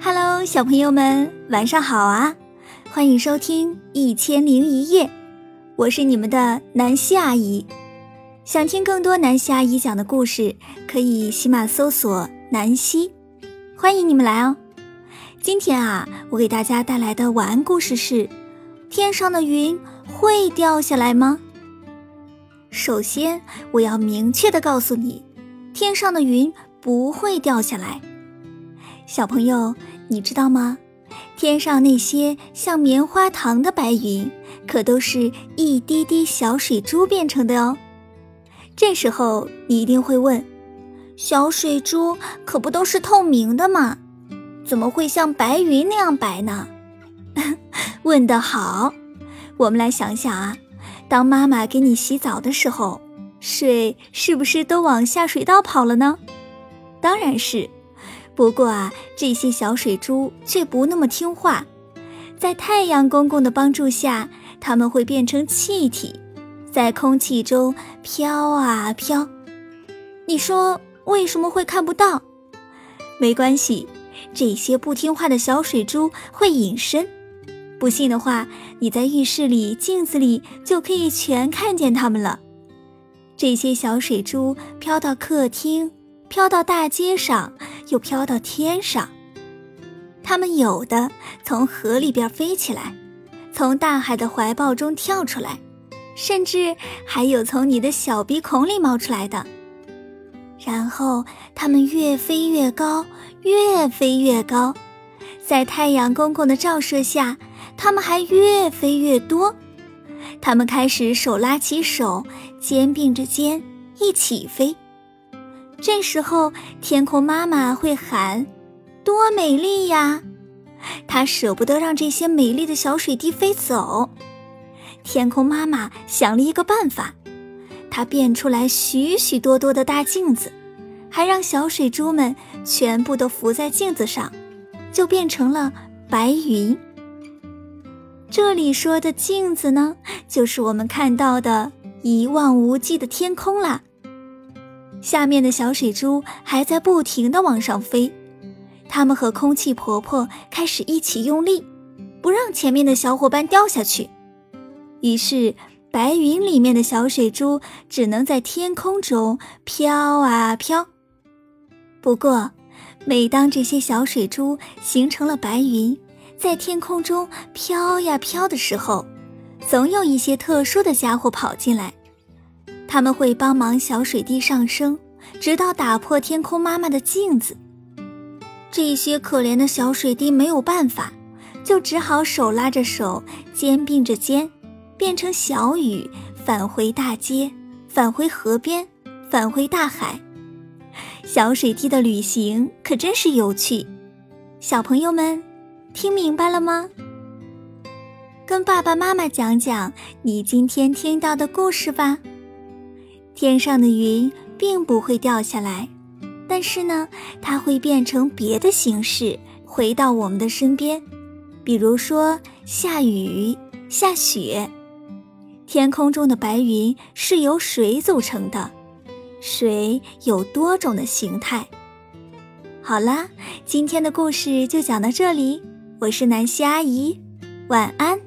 Hello，小朋友们，晚上好啊！欢迎收听《一千零一夜》，我是你们的南希阿姨。想听更多南希阿姨讲的故事，可以喜马搜索“南希”，欢迎你们来哦。今天啊，我给大家带来的晚安故事是：天上的云会掉下来吗？首先，我要明确的告诉你，天上的云不会掉下来。小朋友，你知道吗？天上那些像棉花糖的白云，可都是一滴滴小水珠变成的哦。这时候你一定会问：小水珠可不都是透明的吗？怎么会像白云那样白呢？问得好！我们来想想啊，当妈妈给你洗澡的时候，水是不是都往下水道跑了呢？当然是。不过啊，这些小水珠却不那么听话，在太阳公公的帮助下，它们会变成气体，在空气中飘啊飘。你说为什么会看不到？没关系，这些不听话的小水珠会隐身。不信的话，你在浴室里镜子里就可以全看见它们了。这些小水珠飘到客厅。飘到大街上，又飘到天上。它们有的从河里边飞起来，从大海的怀抱中跳出来，甚至还有从你的小鼻孔里冒出来的。然后它们越飞越高，越飞越高，在太阳公公的照射下，它们还越飞越多。它们开始手拉起手，肩并着肩，一起飞。这时候，天空妈妈会喊：“多美丽呀！”她舍不得让这些美丽的小水滴飞走。天空妈妈想了一个办法，她变出来许许多多的大镜子，还让小水珠们全部都浮在镜子上，就变成了白云。这里说的镜子呢，就是我们看到的一望无际的天空啦。下面的小水珠还在不停地往上飞，它们和空气婆婆开始一起用力，不让前面的小伙伴掉下去。于是，白云里面的小水珠只能在天空中飘啊飘。不过，每当这些小水珠形成了白云，在天空中飘呀飘的时候，总有一些特殊的家伙跑进来。他们会帮忙小水滴上升，直到打破天空妈妈的镜子。这些可怜的小水滴没有办法，就只好手拉着手，肩并着肩，变成小雨，返回大街，返回河边，返回大海。小水滴的旅行可真是有趣，小朋友们，听明白了吗？跟爸爸妈妈讲讲你今天听到的故事吧。天上的云并不会掉下来，但是呢，它会变成别的形式回到我们的身边，比如说下雨、下雪。天空中的白云是由水组成的，水有多种的形态。好啦，今天的故事就讲到这里，我是南希阿姨，晚安。